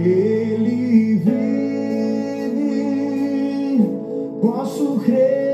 Ele vive, posso crer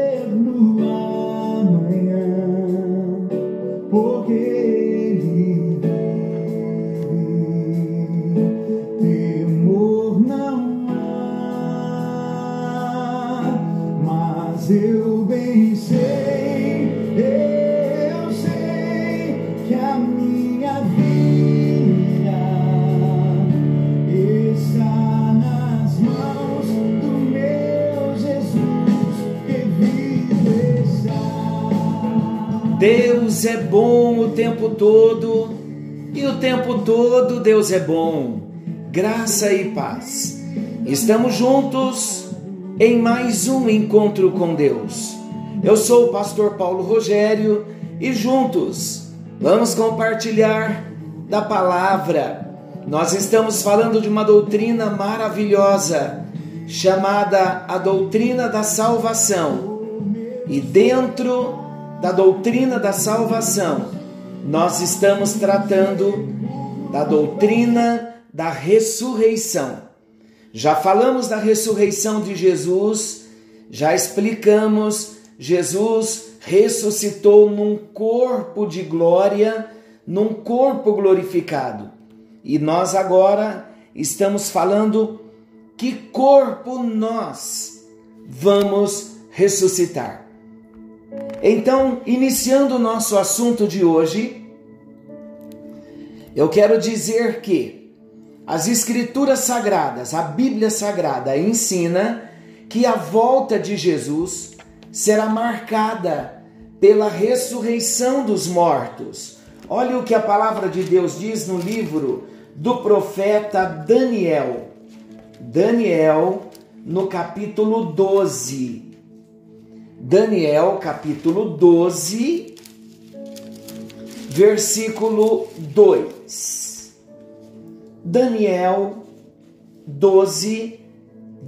e o tempo todo Deus é bom. Graça e paz. Estamos juntos em mais um encontro com Deus. Eu sou o pastor Paulo Rogério e juntos vamos compartilhar da palavra. Nós estamos falando de uma doutrina maravilhosa chamada a doutrina da salvação. E dentro da doutrina da salvação, nós estamos tratando da doutrina da ressurreição. Já falamos da ressurreição de Jesus, já explicamos, Jesus ressuscitou num corpo de glória, num corpo glorificado. E nós agora estamos falando que corpo nós vamos ressuscitar. Então, iniciando o nosso assunto de hoje, eu quero dizer que as Escrituras Sagradas, a Bíblia Sagrada, ensina que a volta de Jesus será marcada pela ressurreição dos mortos. Olha o que a palavra de Deus diz no livro do profeta Daniel. Daniel, no capítulo 12. Daniel, capítulo 12, versículo 2. Daniel 12,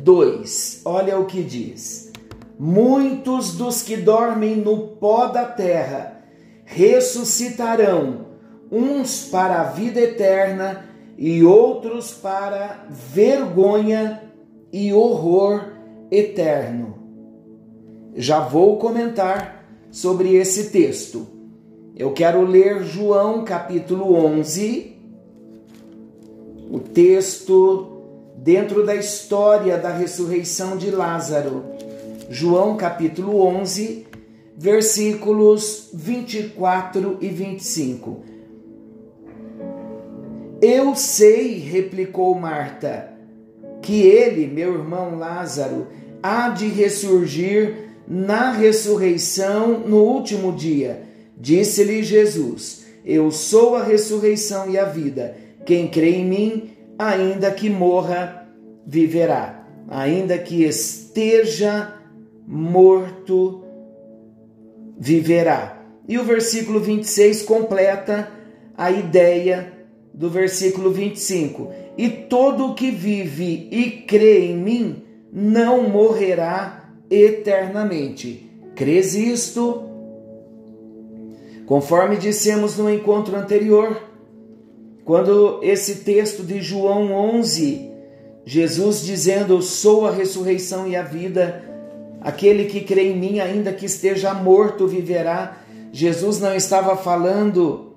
2. Olha o que diz: Muitos dos que dormem no pó da terra ressuscitarão, uns para a vida eterna e outros para vergonha e horror eterno. Já vou comentar sobre esse texto. Eu quero ler João capítulo 11, o texto dentro da história da ressurreição de Lázaro. João capítulo 11, versículos 24 e 25. Eu sei, replicou Marta, que ele, meu irmão Lázaro, há de ressurgir na ressurreição no último dia. Disse-lhe Jesus: Eu sou a ressurreição e a vida. Quem crê em mim, ainda que morra, viverá. Ainda que esteja morto, viverá. E o versículo 26 completa a ideia do versículo 25: E todo o que vive e crê em mim não morrerá eternamente. Crês isto? Conforme dissemos no encontro anterior, quando esse texto de João 11, Jesus dizendo: sou a ressurreição e a vida, aquele que crê em mim, ainda que esteja morto, viverá. Jesus não estava falando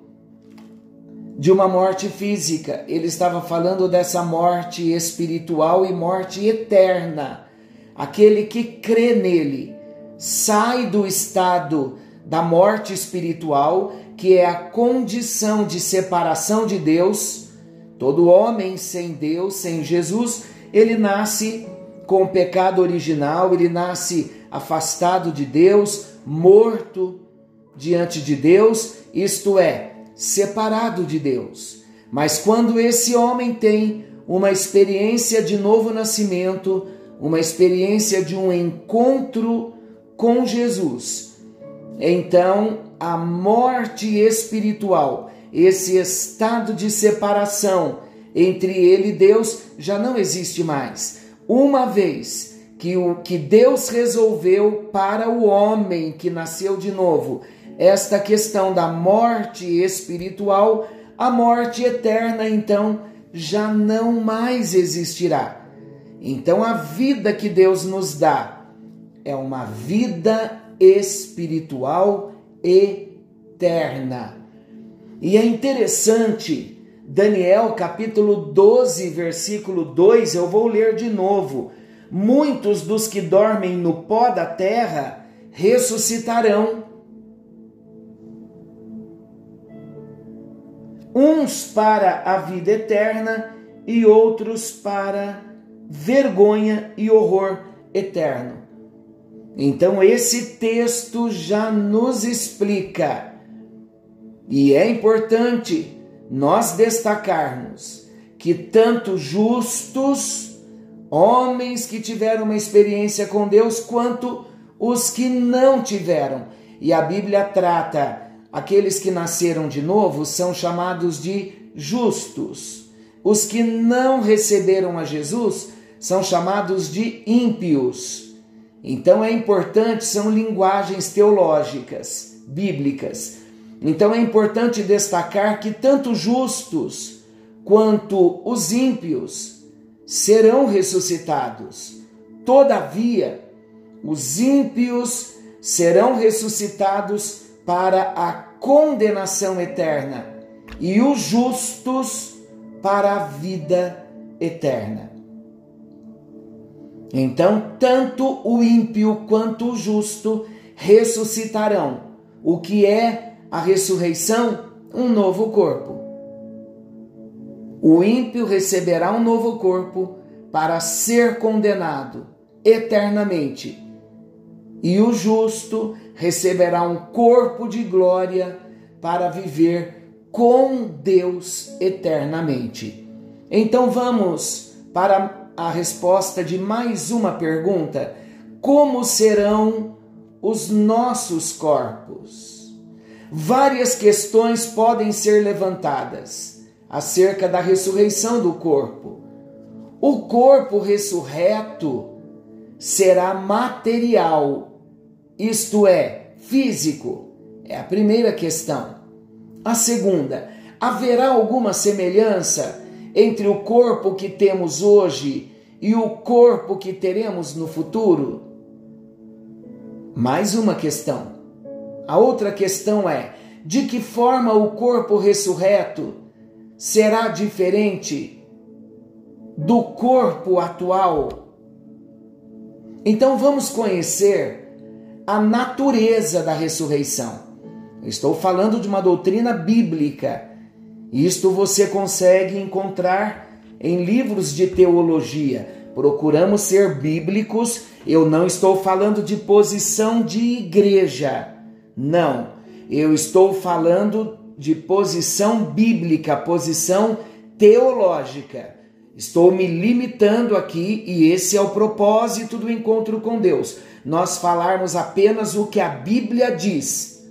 de uma morte física, ele estava falando dessa morte espiritual e morte eterna. Aquele que crê nele sai do estado da morte espiritual, que é a condição de separação de Deus. Todo homem sem Deus, sem Jesus, ele nasce com o pecado original, ele nasce afastado de Deus, morto diante de Deus, isto é, separado de Deus. Mas quando esse homem tem uma experiência de novo nascimento, uma experiência de um encontro com Jesus, então a morte espiritual, esse estado de separação entre ele e Deus já não existe mais. Uma vez que o que Deus resolveu para o homem que nasceu de novo, esta questão da morte espiritual, a morte eterna então já não mais existirá. Então a vida que Deus nos dá é uma vida espiritual eterna. E é interessante, Daniel capítulo 12, versículo 2, eu vou ler de novo. Muitos dos que dormem no pó da terra ressuscitarão. Uns para a vida eterna e outros para vergonha e horror eterno. Então, esse texto já nos explica, e é importante nós destacarmos que tanto justos, homens que tiveram uma experiência com Deus, quanto os que não tiveram. E a Bíblia trata aqueles que nasceram de novo são chamados de justos. Os que não receberam a Jesus são chamados de ímpios. Então é importante, são linguagens teológicas, bíblicas. Então é importante destacar que tanto justos quanto os ímpios serão ressuscitados. Todavia, os ímpios serão ressuscitados para a condenação eterna e os justos para a vida eterna. Então, tanto o ímpio quanto o justo ressuscitarão. O que é a ressurreição? Um novo corpo. O ímpio receberá um novo corpo para ser condenado eternamente, e o justo receberá um corpo de glória para viver com Deus eternamente. Então vamos para a resposta de mais uma pergunta: como serão os nossos corpos? Várias questões podem ser levantadas acerca da ressurreição do corpo. O corpo ressurreto será material, isto é, físico. É a primeira questão. A segunda, haverá alguma semelhança entre o corpo que temos hoje e o corpo que teremos no futuro? Mais uma questão. A outra questão é: de que forma o corpo ressurreto será diferente do corpo atual? Então vamos conhecer a natureza da ressurreição. Estou falando de uma doutrina bíblica isto você consegue encontrar em livros de teologia. Procuramos ser bíblicos. Eu não estou falando de posição de igreja. Não. Eu estou falando de posição bíblica, posição teológica. Estou me limitando aqui e esse é o propósito do encontro com Deus. Nós falarmos apenas o que a Bíblia diz.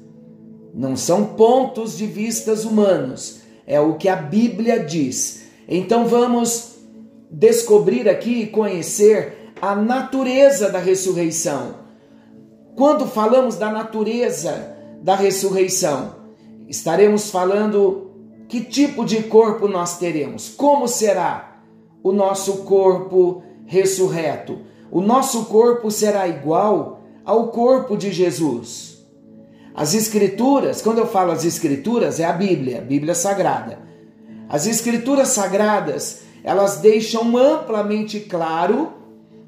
Não são pontos de vistas humanos é o que a Bíblia diz. Então vamos descobrir aqui e conhecer a natureza da ressurreição. Quando falamos da natureza da ressurreição, estaremos falando que tipo de corpo nós teremos, como será o nosso corpo ressurreto. O nosso corpo será igual ao corpo de Jesus. As Escrituras, quando eu falo as Escrituras, é a Bíblia, a Bíblia Sagrada. As Escrituras Sagradas, elas deixam amplamente claro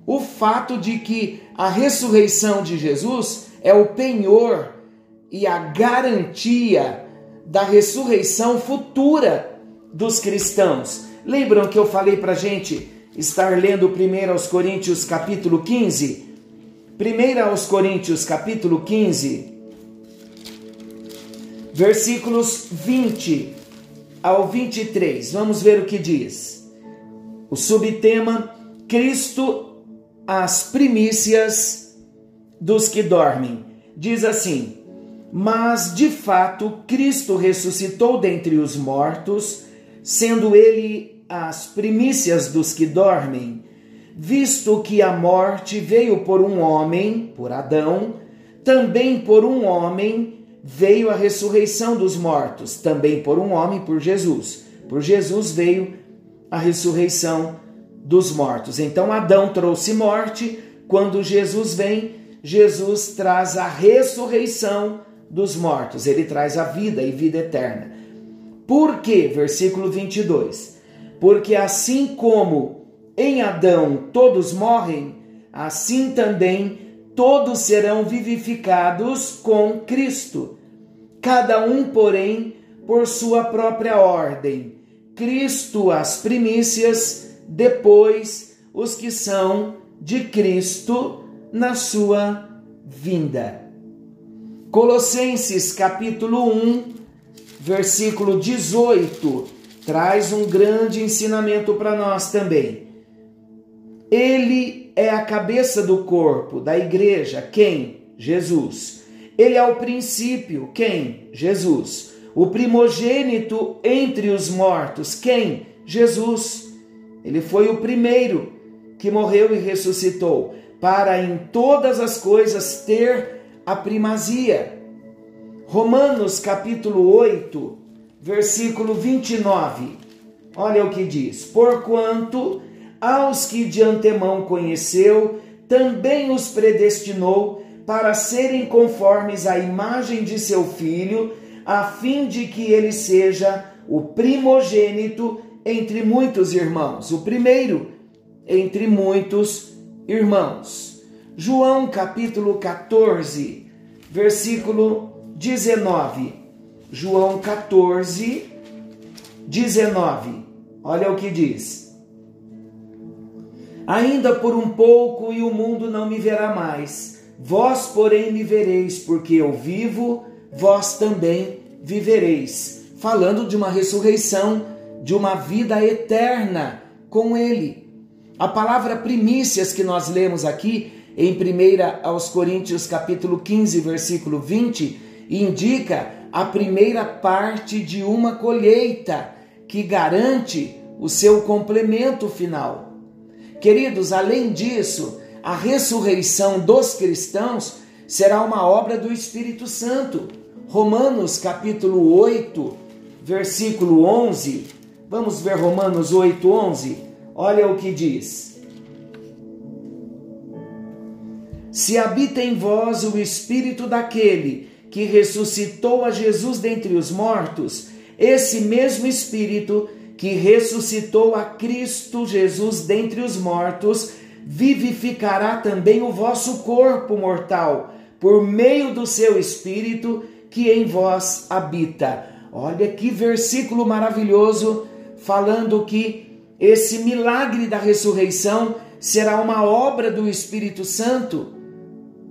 o fato de que a ressurreição de Jesus é o penhor e a garantia da ressurreição futura dos cristãos. Lembram que eu falei para gente estar lendo 1 aos Coríntios capítulo 15? 1 aos Coríntios capítulo 15, versículos 20 ao 23. Vamos ver o que diz. O subtema: Cristo, as primícias dos que dormem. Diz assim: Mas de fato Cristo ressuscitou dentre os mortos, sendo ele as primícias dos que dormem, visto que a morte veio por um homem, por Adão, também por um homem veio a ressurreição dos mortos, também por um homem, por Jesus. Por Jesus veio a ressurreição dos mortos. Então Adão trouxe morte, quando Jesus vem, Jesus traz a ressurreição dos mortos, ele traz a vida e vida eterna. Por quê? Versículo 22. Porque assim como em Adão todos morrem, assim também todos serão vivificados com Cristo. Cada um, porém, por sua própria ordem. Cristo as primícias, depois os que são de Cristo na sua vinda. Colossenses capítulo 1, versículo 18, traz um grande ensinamento para nós também. Ele é a cabeça do corpo, da igreja. Quem? Jesus. Ele é o princípio. Quem? Jesus. O primogênito entre os mortos. Quem? Jesus. Ele foi o primeiro que morreu e ressuscitou, para em todas as coisas ter a primazia. Romanos capítulo 8, versículo 29. Olha o que diz: Porquanto aos que de antemão conheceu, também os predestinou para serem conformes à imagem de seu filho, a fim de que ele seja o primogênito entre muitos irmãos, o primeiro entre muitos irmãos. João capítulo 14, versículo 19. João 14, 19. Olha o que diz. Ainda por um pouco e o mundo não me verá mais. Vós, porém, me vereis, porque eu vivo, vós também vivereis. Falando de uma ressurreição, de uma vida eterna com Ele. A palavra primícias que nós lemos aqui em 1 aos Coríntios capítulo 15, versículo 20, indica a primeira parte de uma colheita que garante o seu complemento final. Queridos, além disso, a ressurreição dos cristãos será uma obra do Espírito Santo. Romanos capítulo 8, versículo 11. Vamos ver Romanos 8, 11. Olha o que diz. Se habita em vós o Espírito daquele que ressuscitou a Jesus dentre os mortos, esse mesmo Espírito que ressuscitou a Cristo Jesus dentre os mortos, vivificará também o vosso corpo mortal, por meio do seu Espírito que em vós habita. Olha que versículo maravilhoso, falando que esse milagre da ressurreição será uma obra do Espírito Santo.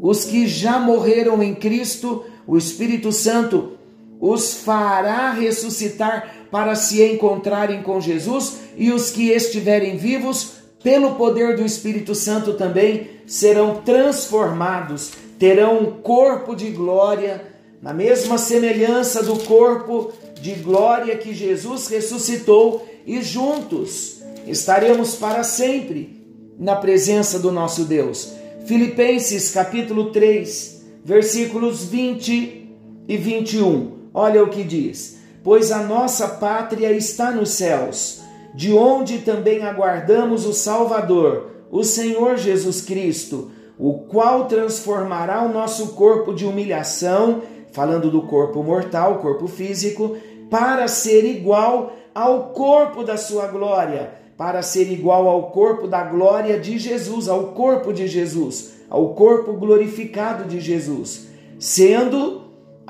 Os que já morreram em Cristo, o Espírito Santo os fará ressuscitar para se encontrarem com Jesus, e os que estiverem vivos, pelo poder do Espírito Santo também, serão transformados, terão um corpo de glória, na mesma semelhança do corpo de glória que Jesus ressuscitou, e juntos estaremos para sempre na presença do nosso Deus. Filipenses capítulo 3, versículos 20 e 21. Olha o que diz: Pois a nossa pátria está nos céus, de onde também aguardamos o Salvador, o Senhor Jesus Cristo, o qual transformará o nosso corpo de humilhação, falando do corpo mortal, corpo físico, para ser igual ao corpo da sua glória, para ser igual ao corpo da glória de Jesus, ao corpo de Jesus, ao corpo glorificado de Jesus, sendo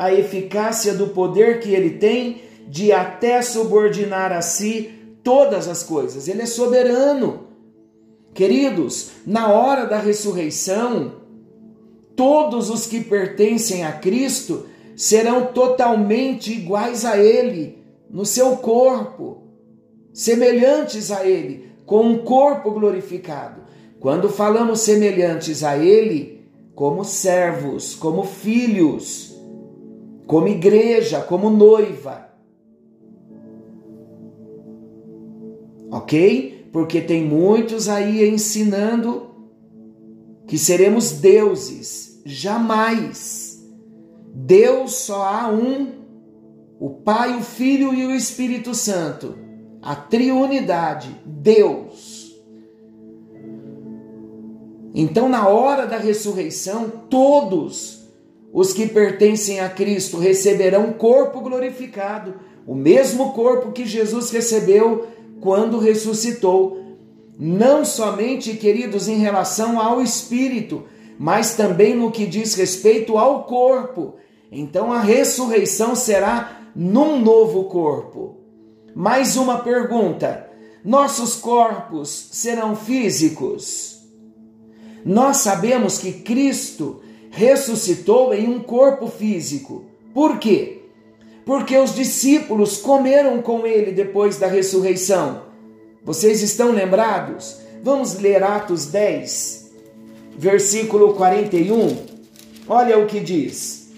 a eficácia do poder que ele tem de até subordinar a si todas as coisas. Ele é soberano. Queridos, na hora da ressurreição, todos os que pertencem a Cristo serão totalmente iguais a Ele, no seu corpo, semelhantes a Ele, com um corpo glorificado. Quando falamos semelhantes a Ele, como servos, como filhos, como igreja, como noiva. Ok? Porque tem muitos aí ensinando que seremos deuses. Jamais. Deus só há um, o Pai, o Filho e o Espírito Santo. a triunidade, Deus. Então, na hora da ressurreição, todos os que pertencem a Cristo receberão corpo glorificado, o mesmo corpo que Jesus recebeu quando ressuscitou. Não somente, queridos, em relação ao espírito, mas também no que diz respeito ao corpo. Então a ressurreição será num novo corpo. Mais uma pergunta: nossos corpos serão físicos? Nós sabemos que Cristo ressuscitou em um corpo físico. Por quê? Porque os discípulos comeram com ele depois da ressurreição. Vocês estão lembrados? Vamos ler Atos 10, versículo 41. Olha o que diz.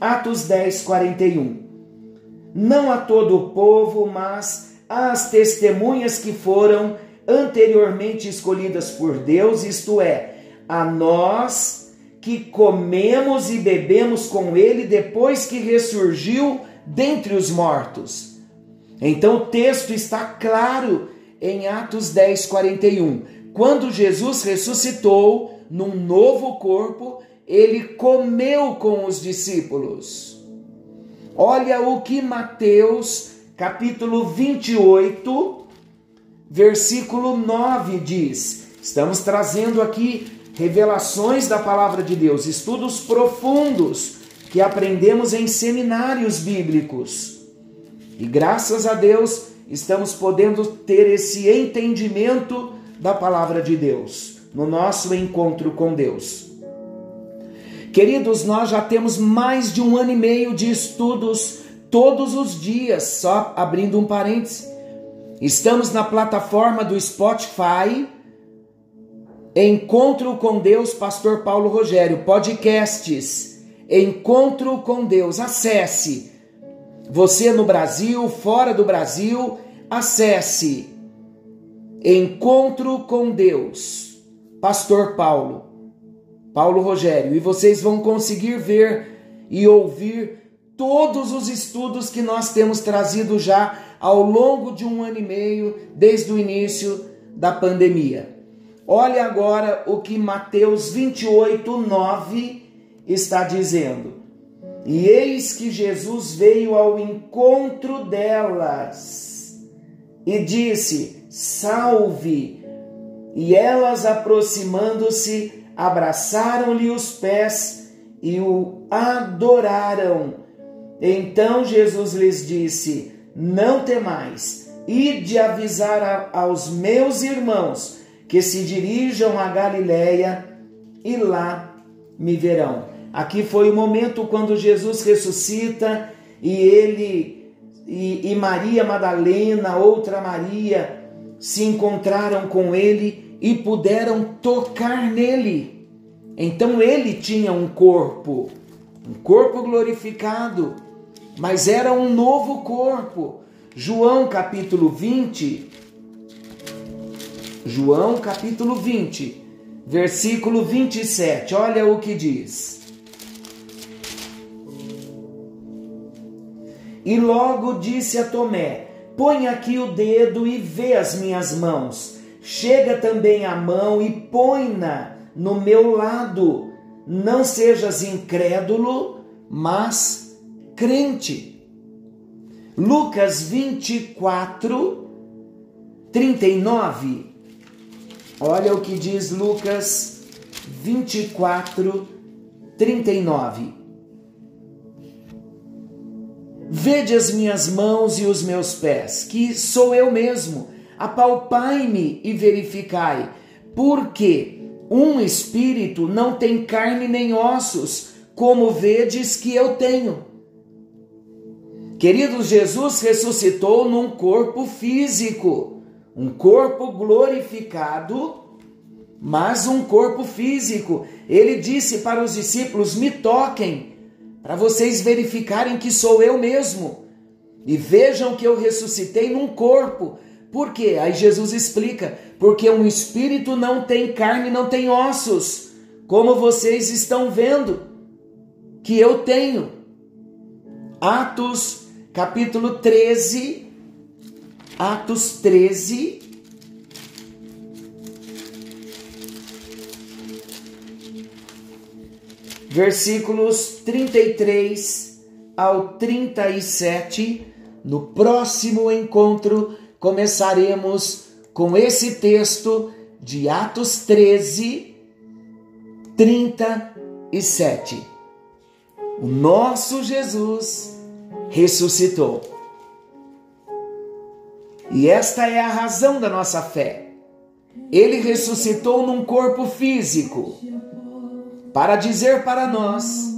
Atos 10, 41. Não a todo o povo, mas às testemunhas que foram anteriormente escolhidas por Deus, isto é, a nós que comemos e bebemos com ele depois que ressurgiu dentre os mortos. Então o texto está claro em Atos 10, 41. Quando Jesus ressuscitou num novo corpo, ele comeu com os discípulos. Olha o que Mateus, capítulo 28, versículo 9 diz. Estamos trazendo aqui revelações da palavra de Deus, estudos profundos que aprendemos em seminários bíblicos. E graças a Deus, estamos podendo ter esse entendimento da palavra de Deus no nosso encontro com Deus. Queridos, nós já temos mais de um ano e meio de estudos todos os dias, só abrindo um parêntese. Estamos na plataforma do Spotify, Encontro com Deus, Pastor Paulo Rogério, podcasts, Encontro com Deus, acesse. Você no Brasil, fora do Brasil, acesse. Encontro com Deus, Pastor Paulo, Paulo Rogério, e vocês vão conseguir ver e ouvir todos os estudos que nós temos trazido já ao longo de um ano e meio, desde o início da pandemia. Olha agora o que Mateus 28, 9 está dizendo. E eis que Jesus veio ao encontro delas e disse: Salve! E elas, aproximando-se, abraçaram-lhe os pés e o adoraram. Então Jesus lhes disse: Não temais, ide avisar aos meus irmãos que se dirijam a Galiléia e lá me verão. Aqui foi o momento quando Jesus ressuscita e ele e, e Maria Madalena, outra Maria, se encontraram com ele e puderam tocar nele. Então ele tinha um corpo, um corpo glorificado, mas era um novo corpo. João capítulo 20, João capítulo 20, versículo 27, olha o que diz. E logo disse a Tomé: Põe aqui o dedo e vê as minhas mãos. Chega também a mão e põe-na no meu lado. Não sejas incrédulo, mas crente. Lucas 24, 39. Olha o que diz Lucas 24, 39. Vede as minhas mãos e os meus pés, que sou eu mesmo. Apalpai-me e verificai, porque um espírito não tem carne nem ossos, como vedes que eu tenho. Queridos, Jesus ressuscitou num corpo físico, um corpo glorificado, mas um corpo físico. Ele disse para os discípulos: Me toquem para vocês verificarem que sou eu mesmo. E vejam que eu ressuscitei num corpo. Por quê? Aí Jesus explica: porque um espírito não tem carne, não tem ossos, como vocês estão vendo que eu tenho. Atos capítulo 13, Atos 13. Versículos 33 ao 37. No próximo encontro, começaremos com esse texto de Atos 13, 37. O nosso Jesus ressuscitou. E esta é a razão da nossa fé. Ele ressuscitou num corpo físico para dizer para nós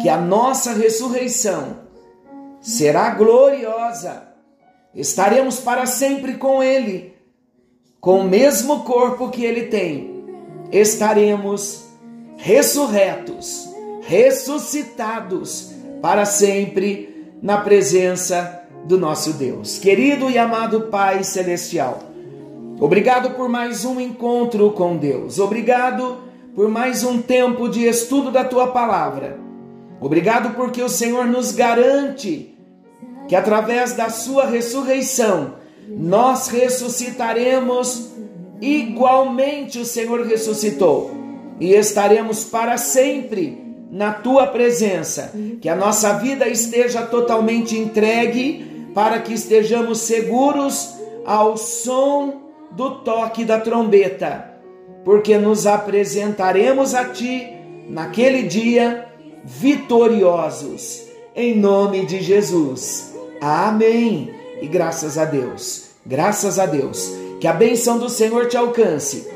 que a nossa ressurreição será gloriosa. Estaremos para sempre com Ele, com o mesmo corpo que Ele tem. Estaremos ressurretos, ressuscitados para sempre na presença do nosso Deus. Querido e amado Pai Celestial, obrigado por mais um encontro com Deus, obrigado por mais um tempo de estudo da tua palavra. Obrigado porque o Senhor nos garante que através da sua ressurreição nós ressuscitaremos igualmente o Senhor ressuscitou e estaremos para sempre na tua presença. Que a nossa vida esteja totalmente entregue para que estejamos seguros ao som do toque da trombeta, porque nos apresentaremos a ti naquele dia vitoriosos. Em nome de Jesus. Amém. E graças a Deus. Graças a Deus. Que a benção do Senhor te alcance.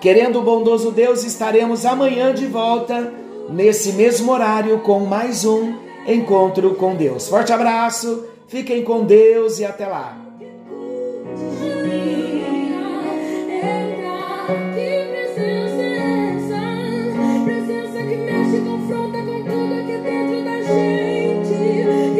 Querendo o bondoso Deus, estaremos amanhã de volta nesse mesmo horário com mais um encontro com Deus. Forte abraço, fiquem com Deus e até lá.